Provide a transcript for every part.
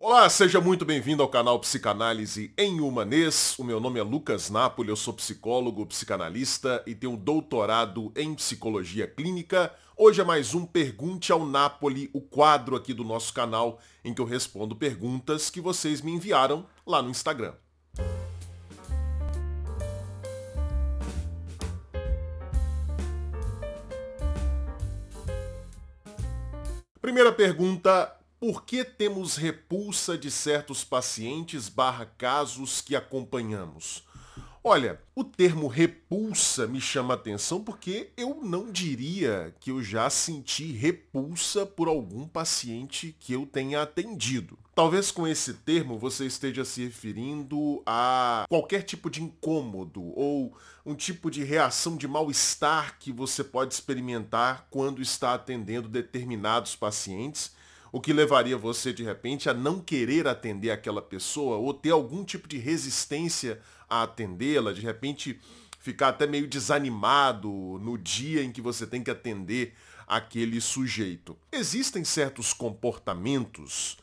Olá, seja muito bem-vindo ao canal Psicanálise em Humanês. O meu nome é Lucas Napoli, eu sou psicólogo, psicanalista e tenho doutorado em psicologia clínica. Hoje é mais um Pergunte ao Napoli, o quadro aqui do nosso canal em que eu respondo perguntas que vocês me enviaram lá no Instagram. Primeira pergunta, por que temos repulsa de certos pacientes barra casos que acompanhamos? Olha, o termo repulsa me chama atenção porque eu não diria que eu já senti repulsa por algum paciente que eu tenha atendido. Talvez com esse termo você esteja se referindo a qualquer tipo de incômodo ou um tipo de reação de mal-estar que você pode experimentar quando está atendendo determinados pacientes o que levaria você de repente a não querer atender aquela pessoa ou ter algum tipo de resistência a atendê-la, de repente ficar até meio desanimado no dia em que você tem que atender aquele sujeito. Existem certos comportamentos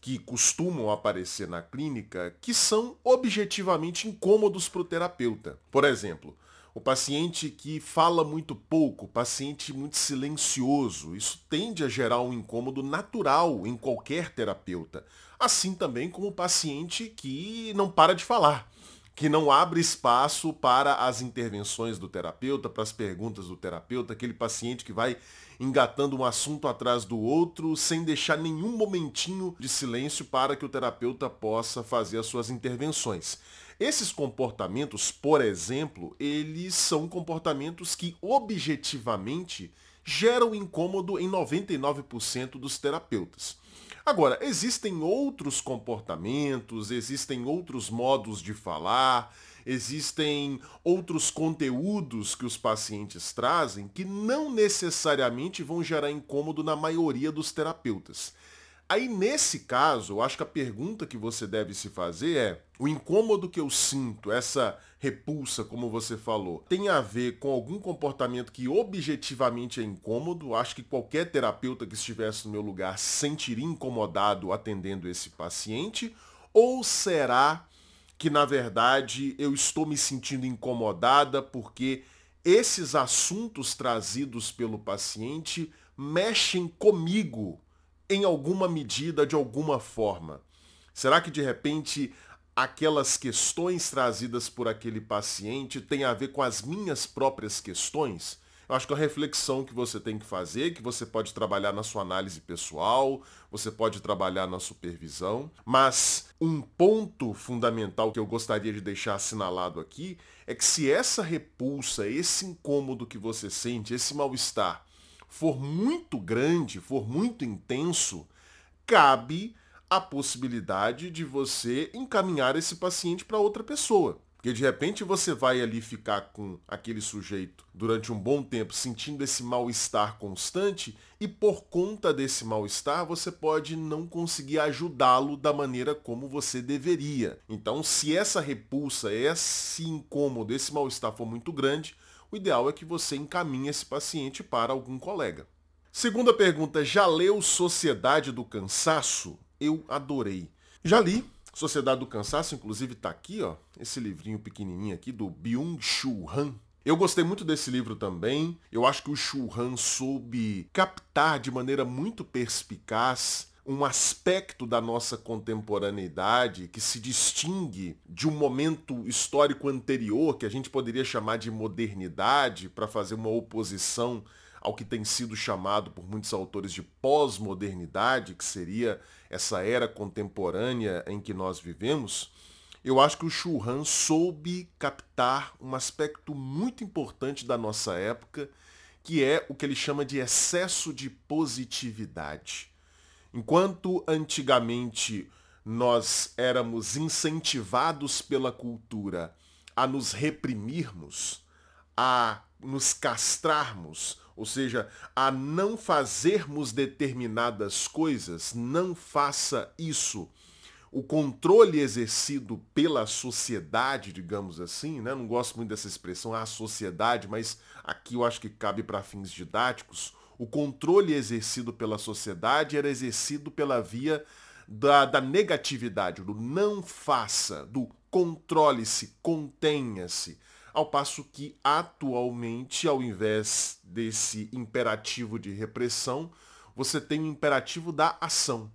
que costumam aparecer na clínica que são objetivamente incômodos para o terapeuta. Por exemplo, o paciente que fala muito pouco, paciente muito silencioso, isso tende a gerar um incômodo natural em qualquer terapeuta. Assim também como o paciente que não para de falar, que não abre espaço para as intervenções do terapeuta, para as perguntas do terapeuta, aquele paciente que vai engatando um assunto atrás do outro sem deixar nenhum momentinho de silêncio para que o terapeuta possa fazer as suas intervenções. Esses comportamentos, por exemplo, eles são comportamentos que objetivamente geram incômodo em 99% dos terapeutas. Agora, existem outros comportamentos, existem outros modos de falar, existem outros conteúdos que os pacientes trazem que não necessariamente vão gerar incômodo na maioria dos terapeutas. Aí nesse caso, eu acho que a pergunta que você deve se fazer é: o incômodo que eu sinto, essa repulsa, como você falou, tem a ver com algum comportamento que objetivamente é incômodo? Acho que qualquer terapeuta que estivesse no meu lugar se sentiria incomodado atendendo esse paciente? Ou será que na verdade eu estou me sentindo incomodada porque esses assuntos trazidos pelo paciente mexem comigo em alguma medida, de alguma forma? Será que de repente aquelas questões trazidas por aquele paciente têm a ver com as minhas próprias questões? Eu acho que é a reflexão que você tem que fazer, que você pode trabalhar na sua análise pessoal, você pode trabalhar na supervisão, mas um ponto fundamental que eu gostaria de deixar assinalado aqui é que se essa repulsa, esse incômodo que você sente, esse mal-estar, for muito grande, for muito intenso, cabe a possibilidade de você encaminhar esse paciente para outra pessoa. Porque de repente você vai ali ficar com aquele sujeito durante um bom tempo sentindo esse mal-estar constante e por conta desse mal-estar você pode não conseguir ajudá-lo da maneira como você deveria. Então, se essa repulsa, esse incômodo, esse mal-estar for muito grande, o ideal é que você encaminhe esse paciente para algum colega. Segunda pergunta, já leu Sociedade do Cansaço? Eu adorei. Já li. Sociedade do Cansaço, inclusive está aqui, ó, esse livrinho pequenininho aqui do Byung-Chul Han. Eu gostei muito desse livro também. Eu acho que o Chul Han soube captar de maneira muito perspicaz um aspecto da nossa contemporaneidade que se distingue de um momento histórico anterior, que a gente poderia chamar de modernidade, para fazer uma oposição ao que tem sido chamado por muitos autores de pós-modernidade, que seria essa era contemporânea em que nós vivemos, eu acho que o Churran soube captar um aspecto muito importante da nossa época, que é o que ele chama de excesso de positividade. Enquanto antigamente nós éramos incentivados pela cultura a nos reprimirmos, a nos castrarmos, ou seja, a não fazermos determinadas coisas, não faça isso. O controle exercido pela sociedade, digamos assim, né? não gosto muito dessa expressão, a sociedade, mas aqui eu acho que cabe para fins didáticos o controle exercido pela sociedade era exercido pela via da, da negatividade, do não faça, do controle-se, contenha-se. Ao passo que, atualmente, ao invés desse imperativo de repressão, você tem o imperativo da ação.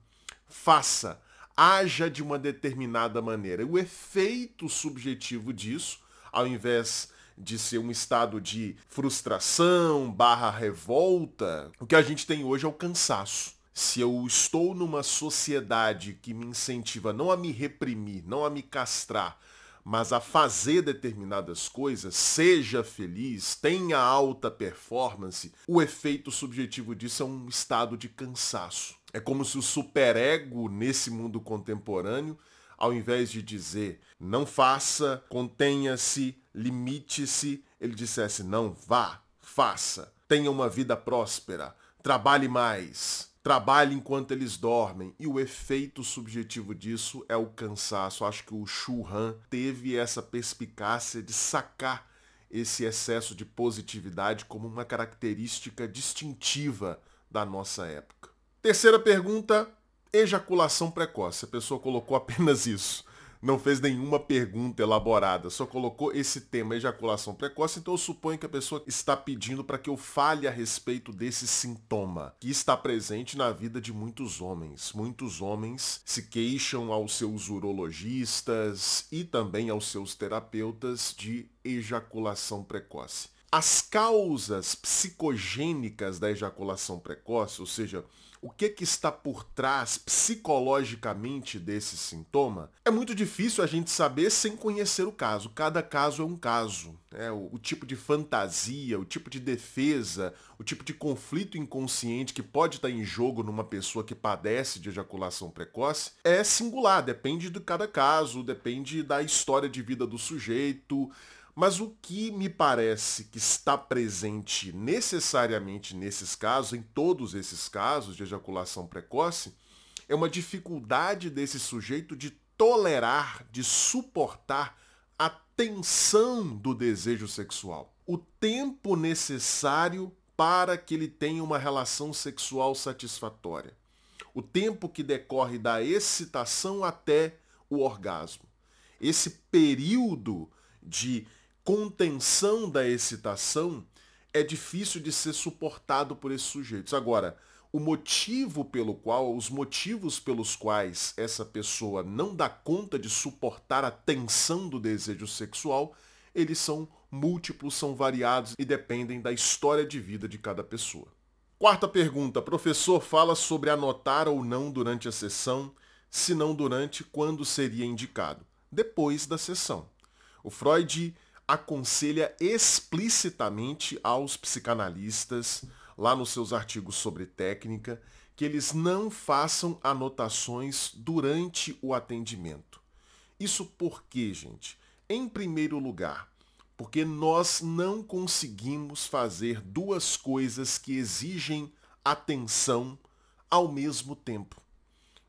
Faça, haja de uma determinada maneira. O efeito subjetivo disso, ao invés de ser um estado de frustração barra revolta, o que a gente tem hoje é o cansaço. Se eu estou numa sociedade que me incentiva não a me reprimir, não a me castrar, mas a fazer determinadas coisas, seja feliz, tenha alta performance, o efeito subjetivo disso é um estado de cansaço. É como se o superego nesse mundo contemporâneo, ao invés de dizer não faça, contenha-se, limite-se, ele dissesse não, vá, faça, tenha uma vida próspera, trabalhe mais, trabalhe enquanto eles dormem. E o efeito subjetivo disso é o cansaço. Acho que o Shu Han teve essa perspicácia de sacar esse excesso de positividade como uma característica distintiva da nossa época. Terceira pergunta, ejaculação precoce. A pessoa colocou apenas isso não fez nenhuma pergunta elaborada, só colocou esse tema ejaculação precoce, então eu suponho que a pessoa está pedindo para que eu fale a respeito desse sintoma que está presente na vida de muitos homens. Muitos homens se queixam aos seus urologistas e também aos seus terapeutas de ejaculação precoce. As causas psicogênicas da ejaculação precoce, ou seja, o que, que está por trás psicologicamente desse sintoma, é muito difícil a gente saber sem conhecer o caso. Cada caso é um caso. Né? O, o tipo de fantasia, o tipo de defesa, o tipo de conflito inconsciente que pode estar em jogo numa pessoa que padece de ejaculação precoce é singular, depende de cada caso, depende da história de vida do sujeito. Mas o que me parece que está presente necessariamente nesses casos, em todos esses casos de ejaculação precoce, é uma dificuldade desse sujeito de tolerar, de suportar a tensão do desejo sexual. O tempo necessário para que ele tenha uma relação sexual satisfatória. O tempo que decorre da excitação até o orgasmo. Esse período de contenção da excitação é difícil de ser suportado por esses sujeitos. Agora, o motivo pelo qual, os motivos pelos quais essa pessoa não dá conta de suportar a tensão do desejo sexual, eles são múltiplos, são variados e dependem da história de vida de cada pessoa. Quarta pergunta, professor fala sobre anotar ou não durante a sessão, se não durante, quando seria indicado? Depois da sessão. O Freud aconselha explicitamente aos psicanalistas, lá nos seus artigos sobre técnica, que eles não façam anotações durante o atendimento. Isso por quê, gente? Em primeiro lugar, porque nós não conseguimos fazer duas coisas que exigem atenção ao mesmo tempo.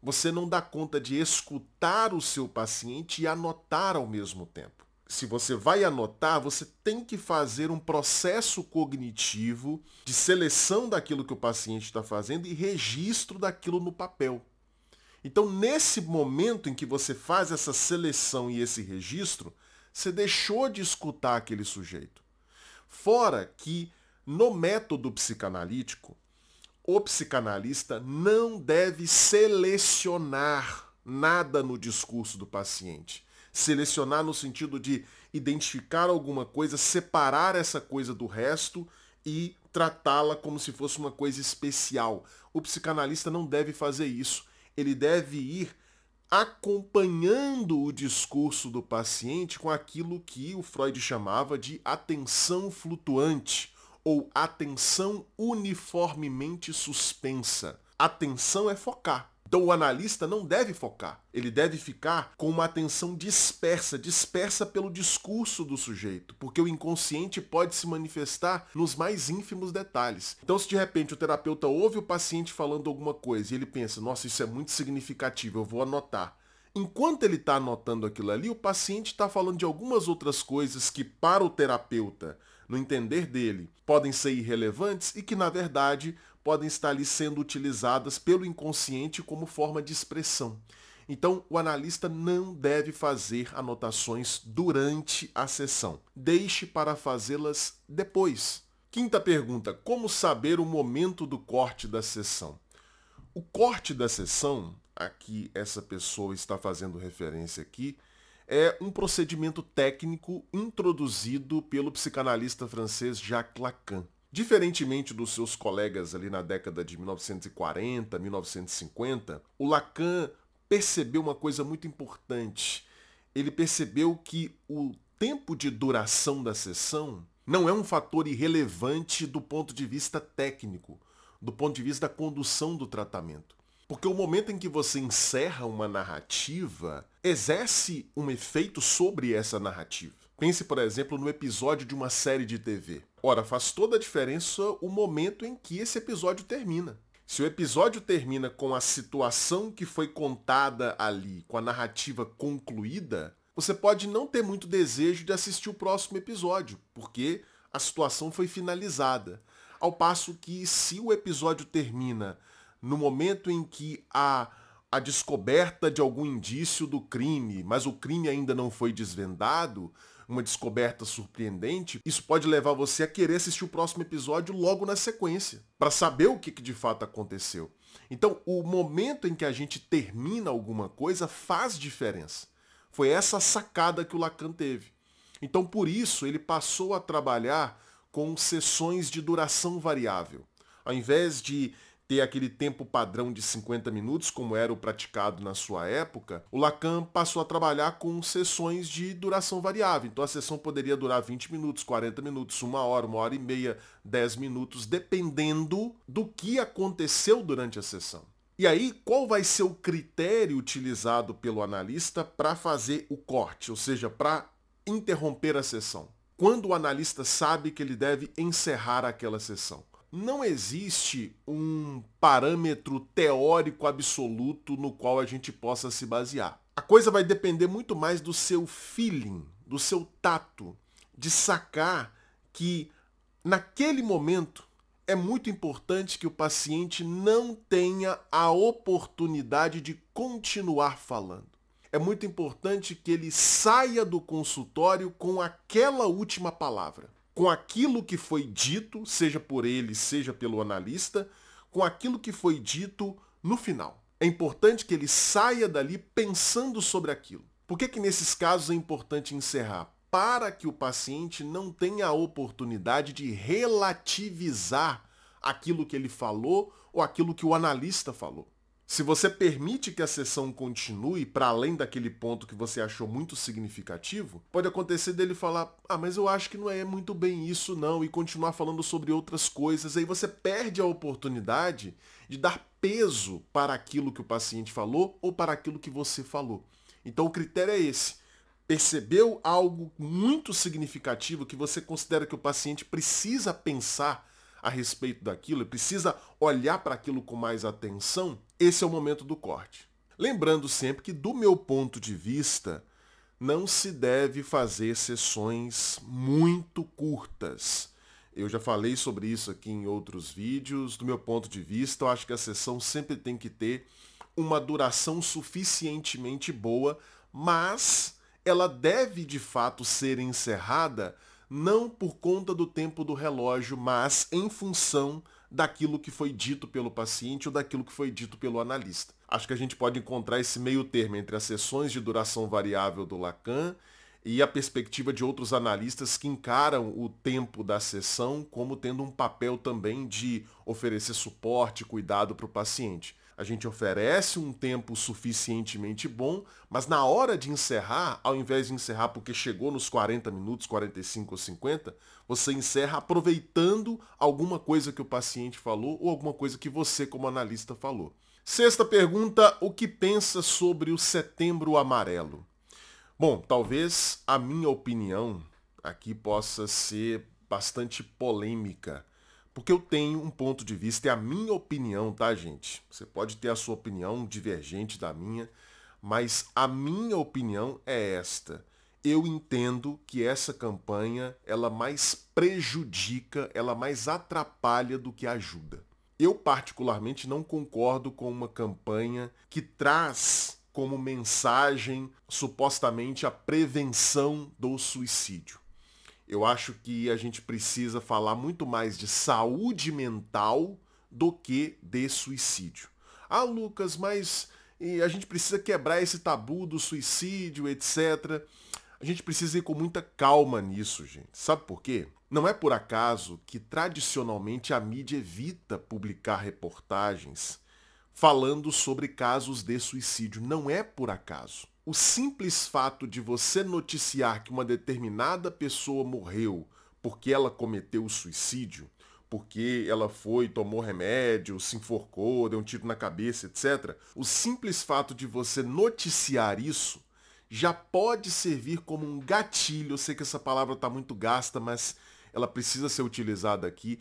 Você não dá conta de escutar o seu paciente e anotar ao mesmo tempo se você vai anotar, você tem que fazer um processo cognitivo de seleção daquilo que o paciente está fazendo e registro daquilo no papel. Então, nesse momento em que você faz essa seleção e esse registro, você deixou de escutar aquele sujeito. Fora que, no método psicanalítico, o psicanalista não deve selecionar nada no discurso do paciente selecionar no sentido de identificar alguma coisa, separar essa coisa do resto e tratá-la como se fosse uma coisa especial. O psicanalista não deve fazer isso. Ele deve ir acompanhando o discurso do paciente com aquilo que o Freud chamava de atenção flutuante ou atenção uniformemente suspensa. Atenção é focar. Então o analista não deve focar, ele deve ficar com uma atenção dispersa, dispersa pelo discurso do sujeito, porque o inconsciente pode se manifestar nos mais ínfimos detalhes. Então se de repente o terapeuta ouve o paciente falando alguma coisa e ele pensa, nossa, isso é muito significativo, eu vou anotar. Enquanto ele está anotando aquilo ali, o paciente está falando de algumas outras coisas que para o terapeuta, no entender dele, podem ser irrelevantes e que na verdade podem estar ali sendo utilizadas pelo inconsciente como forma de expressão. Então, o analista não deve fazer anotações durante a sessão. Deixe para fazê-las depois. Quinta pergunta: como saber o momento do corte da sessão? O corte da sessão, a que essa pessoa está fazendo referência aqui, é um procedimento técnico introduzido pelo psicanalista francês Jacques Lacan. Diferentemente dos seus colegas ali na década de 1940, 1950, o Lacan percebeu uma coisa muito importante. Ele percebeu que o tempo de duração da sessão não é um fator irrelevante do ponto de vista técnico, do ponto de vista da condução do tratamento. Porque o momento em que você encerra uma narrativa exerce um efeito sobre essa narrativa. Pense, por exemplo, no episódio de uma série de TV. Ora, faz toda a diferença o momento em que esse episódio termina. Se o episódio termina com a situação que foi contada ali, com a narrativa concluída, você pode não ter muito desejo de assistir o próximo episódio, porque a situação foi finalizada. Ao passo que se o episódio termina no momento em que há a descoberta de algum indício do crime, mas o crime ainda não foi desvendado, uma descoberta surpreendente, isso pode levar você a querer assistir o próximo episódio logo na sequência, para saber o que, que de fato aconteceu. Então, o momento em que a gente termina alguma coisa faz diferença. Foi essa sacada que o Lacan teve. Então, por isso, ele passou a trabalhar com sessões de duração variável. Ao invés de ter aquele tempo padrão de 50 minutos, como era o praticado na sua época, o Lacan passou a trabalhar com sessões de duração variável. Então a sessão poderia durar 20 minutos, 40 minutos, uma hora, uma hora e meia, 10 minutos, dependendo do que aconteceu durante a sessão. E aí, qual vai ser o critério utilizado pelo analista para fazer o corte, ou seja, para interromper a sessão? Quando o analista sabe que ele deve encerrar aquela sessão? Não existe um parâmetro teórico absoluto no qual a gente possa se basear. A coisa vai depender muito mais do seu feeling, do seu tato, de sacar que naquele momento é muito importante que o paciente não tenha a oportunidade de continuar falando. É muito importante que ele saia do consultório com aquela última palavra com aquilo que foi dito, seja por ele, seja pelo analista, com aquilo que foi dito no final. É importante que ele saia dali pensando sobre aquilo. Por que, que nesses casos é importante encerrar? Para que o paciente não tenha a oportunidade de relativizar aquilo que ele falou ou aquilo que o analista falou. Se você permite que a sessão continue para além daquele ponto que você achou muito significativo, pode acontecer dele falar: "Ah, mas eu acho que não é muito bem isso não" e continuar falando sobre outras coisas. Aí você perde a oportunidade de dar peso para aquilo que o paciente falou ou para aquilo que você falou. Então o critério é esse. Percebeu algo muito significativo que você considera que o paciente precisa pensar a respeito daquilo, precisa olhar para aquilo com mais atenção, esse é o momento do corte. Lembrando sempre que, do meu ponto de vista, não se deve fazer sessões muito curtas. Eu já falei sobre isso aqui em outros vídeos. Do meu ponto de vista, eu acho que a sessão sempre tem que ter uma duração suficientemente boa, mas ela deve de fato ser encerrada não por conta do tempo do relógio, mas em função daquilo que foi dito pelo paciente ou daquilo que foi dito pelo analista. Acho que a gente pode encontrar esse meio termo entre as sessões de duração variável do Lacan e a perspectiva de outros analistas que encaram o tempo da sessão como tendo um papel também de oferecer suporte, cuidado para o paciente. A gente oferece um tempo suficientemente bom, mas na hora de encerrar, ao invés de encerrar porque chegou nos 40 minutos, 45 ou 50, você encerra aproveitando alguma coisa que o paciente falou ou alguma coisa que você como analista falou. Sexta pergunta, o que pensa sobre o setembro amarelo? Bom, talvez a minha opinião aqui possa ser bastante polêmica porque eu tenho um ponto de vista, é a minha opinião, tá, gente? Você pode ter a sua opinião divergente da minha, mas a minha opinião é esta. Eu entendo que essa campanha, ela mais prejudica, ela mais atrapalha do que ajuda. Eu particularmente não concordo com uma campanha que traz como mensagem supostamente a prevenção do suicídio. Eu acho que a gente precisa falar muito mais de saúde mental do que de suicídio. Ah, Lucas, mas a gente precisa quebrar esse tabu do suicídio, etc. A gente precisa ir com muita calma nisso, gente. Sabe por quê? Não é por acaso que tradicionalmente a mídia evita publicar reportagens falando sobre casos de suicídio. Não é por acaso. O simples fato de você noticiar que uma determinada pessoa morreu porque ela cometeu suicídio, porque ela foi, tomou remédio, se enforcou, deu um tiro na cabeça, etc. O simples fato de você noticiar isso já pode servir como um gatilho. Eu sei que essa palavra está muito gasta, mas ela precisa ser utilizada aqui.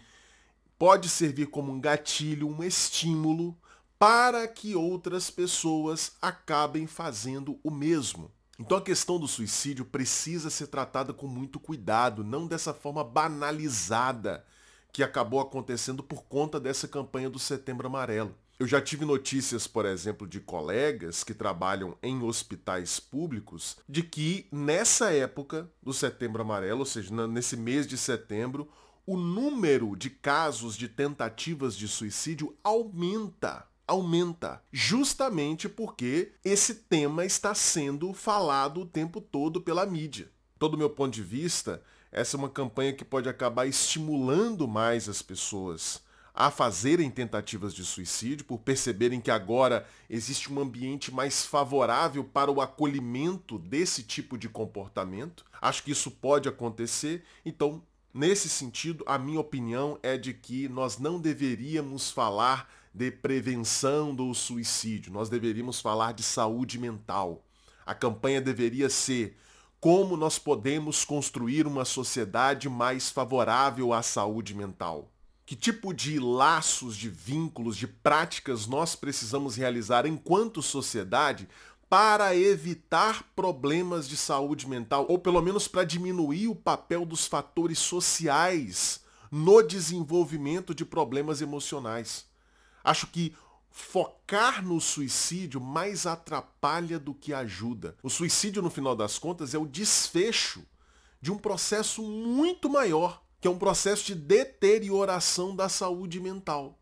Pode servir como um gatilho, um estímulo para que outras pessoas acabem fazendo o mesmo. Então a questão do suicídio precisa ser tratada com muito cuidado, não dessa forma banalizada que acabou acontecendo por conta dessa campanha do Setembro Amarelo. Eu já tive notícias, por exemplo, de colegas que trabalham em hospitais públicos, de que nessa época do Setembro Amarelo, ou seja, nesse mês de setembro, o número de casos de tentativas de suicídio aumenta aumenta, justamente porque esse tema está sendo falado o tempo todo pela mídia. Todo meu ponto de vista, essa é uma campanha que pode acabar estimulando mais as pessoas a fazerem tentativas de suicídio, por perceberem que agora existe um ambiente mais favorável para o acolhimento desse tipo de comportamento. Acho que isso pode acontecer, então, nesse sentido, a minha opinião é de que nós não deveríamos falar de prevenção do suicídio, nós deveríamos falar de saúde mental. A campanha deveria ser como nós podemos construir uma sociedade mais favorável à saúde mental. Que tipo de laços, de vínculos, de práticas nós precisamos realizar enquanto sociedade para evitar problemas de saúde mental, ou pelo menos para diminuir o papel dos fatores sociais no desenvolvimento de problemas emocionais. Acho que focar no suicídio mais atrapalha do que ajuda. O suicídio, no final das contas, é o desfecho de um processo muito maior, que é um processo de deterioração da saúde mental.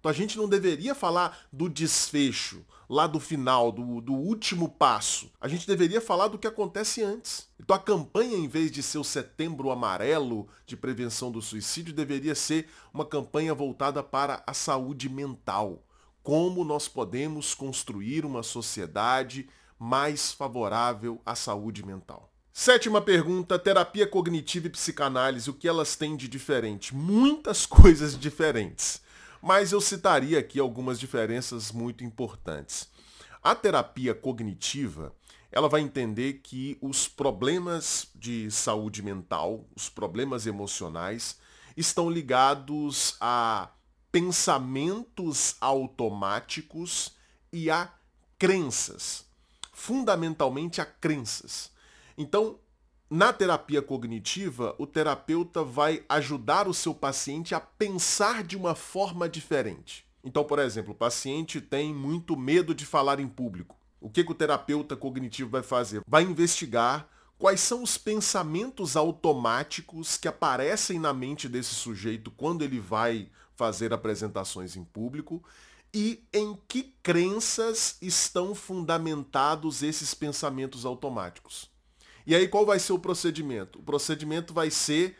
Então a gente não deveria falar do desfecho, lá do final, do, do último passo. A gente deveria falar do que acontece antes. Então a campanha, em vez de ser o setembro amarelo de prevenção do suicídio, deveria ser uma campanha voltada para a saúde mental. Como nós podemos construir uma sociedade mais favorável à saúde mental. Sétima pergunta, terapia cognitiva e psicanálise, o que elas têm de diferente? Muitas coisas diferentes mas eu citaria aqui algumas diferenças muito importantes. A terapia cognitiva, ela vai entender que os problemas de saúde mental, os problemas emocionais, estão ligados a pensamentos automáticos e a crenças, fundamentalmente a crenças. Então, na terapia cognitiva, o terapeuta vai ajudar o seu paciente a pensar de uma forma diferente. Então, por exemplo, o paciente tem muito medo de falar em público. O que, que o terapeuta cognitivo vai fazer? Vai investigar quais são os pensamentos automáticos que aparecem na mente desse sujeito quando ele vai fazer apresentações em público e em que crenças estão fundamentados esses pensamentos automáticos. E aí qual vai ser o procedimento? O procedimento vai ser,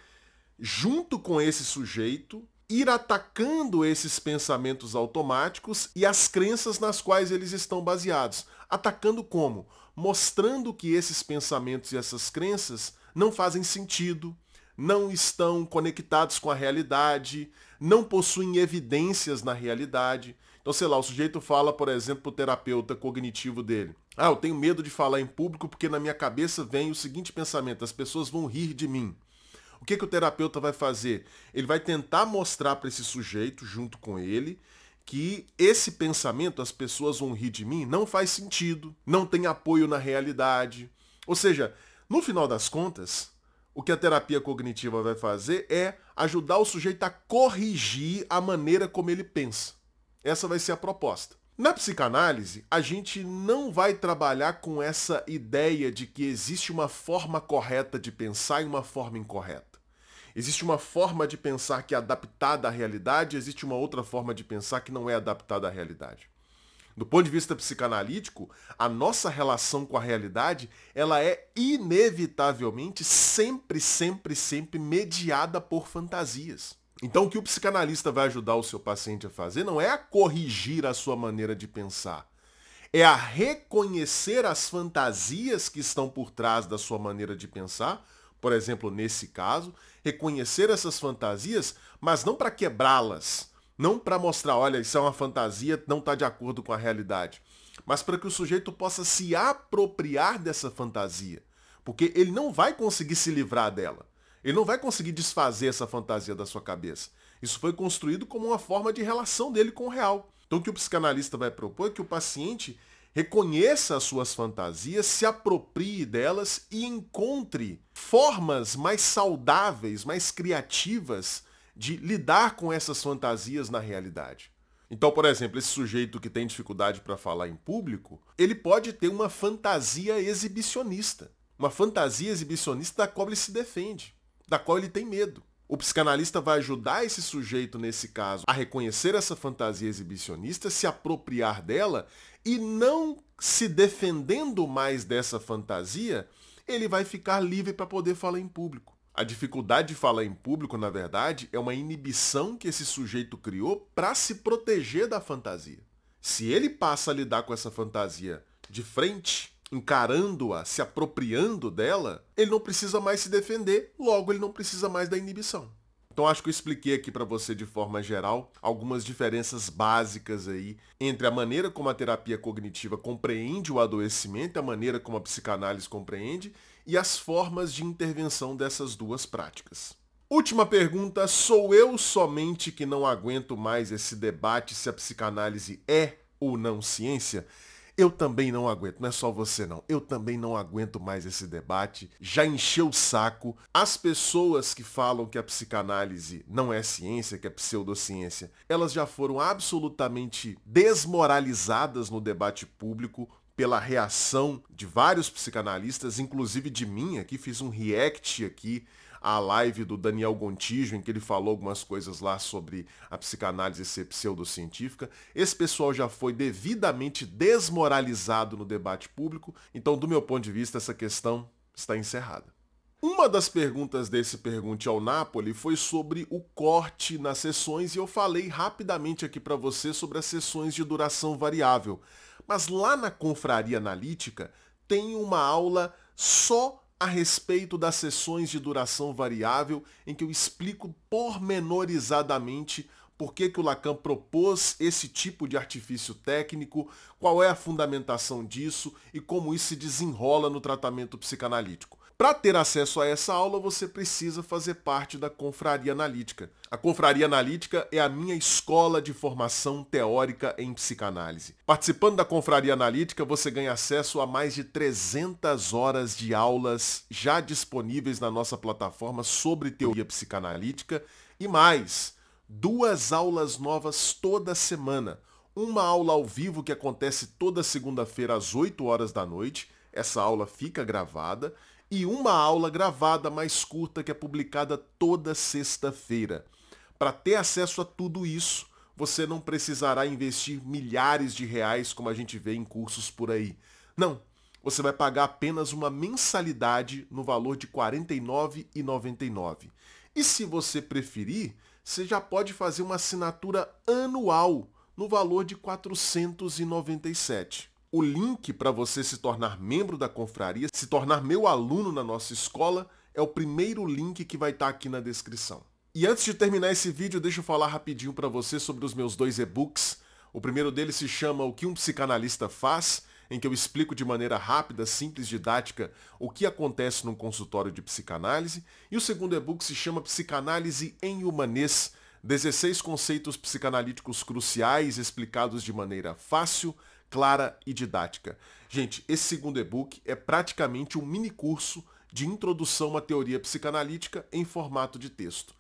junto com esse sujeito, ir atacando esses pensamentos automáticos e as crenças nas quais eles estão baseados. Atacando como? Mostrando que esses pensamentos e essas crenças não fazem sentido, não estão conectados com a realidade, não possuem evidências na realidade. Então, sei lá, o sujeito fala, por exemplo, para o terapeuta cognitivo dele. Ah, eu tenho medo de falar em público porque na minha cabeça vem o seguinte pensamento, as pessoas vão rir de mim. O que, que o terapeuta vai fazer? Ele vai tentar mostrar para esse sujeito, junto com ele, que esse pensamento, as pessoas vão rir de mim, não faz sentido, não tem apoio na realidade. Ou seja, no final das contas, o que a terapia cognitiva vai fazer é ajudar o sujeito a corrigir a maneira como ele pensa. Essa vai ser a proposta. Na psicanálise, a gente não vai trabalhar com essa ideia de que existe uma forma correta de pensar e uma forma incorreta. Existe uma forma de pensar que é adaptada à realidade, existe uma outra forma de pensar que não é adaptada à realidade. Do ponto de vista psicanalítico, a nossa relação com a realidade, ela é inevitavelmente sempre, sempre, sempre mediada por fantasias. Então o que o psicanalista vai ajudar o seu paciente a fazer não é a corrigir a sua maneira de pensar, é a reconhecer as fantasias que estão por trás da sua maneira de pensar, por exemplo, nesse caso, reconhecer essas fantasias, mas não para quebrá-las, não para mostrar, olha, isso é uma fantasia, não está de acordo com a realidade, mas para que o sujeito possa se apropriar dessa fantasia, porque ele não vai conseguir se livrar dela. Ele não vai conseguir desfazer essa fantasia da sua cabeça. Isso foi construído como uma forma de relação dele com o real. Então o que o psicanalista vai propor é que o paciente reconheça as suas fantasias, se aproprie delas e encontre formas mais saudáveis, mais criativas de lidar com essas fantasias na realidade. Então, por exemplo, esse sujeito que tem dificuldade para falar em público, ele pode ter uma fantasia exibicionista. Uma fantasia exibicionista da qual ele se defende da qual ele tem medo. O psicanalista vai ajudar esse sujeito, nesse caso, a reconhecer essa fantasia exibicionista, se apropriar dela e não se defendendo mais dessa fantasia, ele vai ficar livre para poder falar em público. A dificuldade de falar em público, na verdade, é uma inibição que esse sujeito criou para se proteger da fantasia. Se ele passa a lidar com essa fantasia de frente, encarando-a, se apropriando dela, ele não precisa mais se defender, logo ele não precisa mais da inibição. Então acho que eu expliquei aqui para você de forma geral algumas diferenças básicas aí entre a maneira como a terapia cognitiva compreende o adoecimento, a maneira como a psicanálise compreende e as formas de intervenção dessas duas práticas. Última pergunta, sou eu somente que não aguento mais esse debate se a psicanálise é ou não ciência? Eu também não aguento, não é só você não. Eu também não aguento mais esse debate. Já encheu o saco. As pessoas que falam que a psicanálise não é ciência, que é pseudociência, elas já foram absolutamente desmoralizadas no debate público pela reação de vários psicanalistas, inclusive de mim aqui, fiz um react aqui a live do Daniel Gontijo, em que ele falou algumas coisas lá sobre a psicanálise ser pseudocientífica. Esse pessoal já foi devidamente desmoralizado no debate público, então, do meu ponto de vista, essa questão está encerrada. Uma das perguntas desse Pergunte ao Napoli foi sobre o corte nas sessões e eu falei rapidamente aqui para você sobre as sessões de duração variável. Mas lá na Confraria Analítica tem uma aula só a respeito das sessões de duração variável, em que eu explico pormenorizadamente por que, que o Lacan propôs esse tipo de artifício técnico, qual é a fundamentação disso e como isso se desenrola no tratamento psicanalítico. Para ter acesso a essa aula, você precisa fazer parte da Confraria Analítica. A Confraria Analítica é a minha escola de formação teórica em psicanálise. Participando da Confraria Analítica, você ganha acesso a mais de 300 horas de aulas já disponíveis na nossa plataforma sobre teoria psicanalítica e mais, duas aulas novas toda semana. Uma aula ao vivo que acontece toda segunda-feira às 8 horas da noite. Essa aula fica gravada e uma aula gravada mais curta que é publicada toda sexta-feira. Para ter acesso a tudo isso, você não precisará investir milhares de reais como a gente vê em cursos por aí. Não, você vai pagar apenas uma mensalidade no valor de R$ 49,99. E se você preferir, você já pode fazer uma assinatura anual no valor de R$ 497. O link para você se tornar membro da confraria, se tornar meu aluno na nossa escola, é o primeiro link que vai estar tá aqui na descrição. E antes de terminar esse vídeo, deixa eu falar rapidinho para você sobre os meus dois e-books. O primeiro deles se chama O que um psicanalista faz, em que eu explico de maneira rápida, simples, didática o que acontece num consultório de psicanálise. E o segundo e-book se chama Psicanálise em Humanês, 16 conceitos psicanalíticos cruciais explicados de maneira fácil, clara e didática. Gente, esse segundo e-book é praticamente um mini curso de Introdução à Teoria Psicanalítica em formato de texto.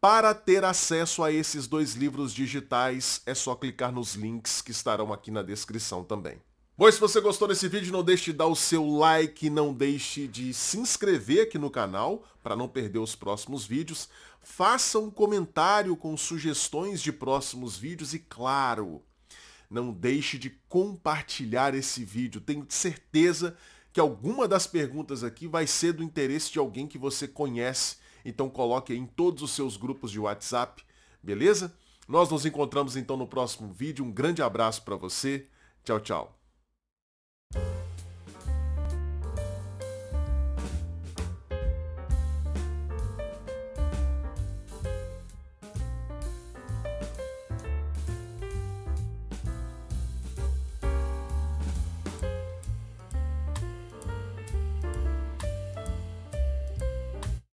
Para ter acesso a esses dois livros digitais, é só clicar nos links que estarão aqui na descrição também. Bom, se você gostou desse vídeo, não deixe de dar o seu like, não deixe de se inscrever aqui no canal para não perder os próximos vídeos. Faça um comentário com sugestões de próximos vídeos e, claro, não deixe de compartilhar esse vídeo. Tenho certeza que alguma das perguntas aqui vai ser do interesse de alguém que você conhece. Então coloque aí em todos os seus grupos de WhatsApp, beleza? Nós nos encontramos então no próximo vídeo. Um grande abraço para você. Tchau, tchau.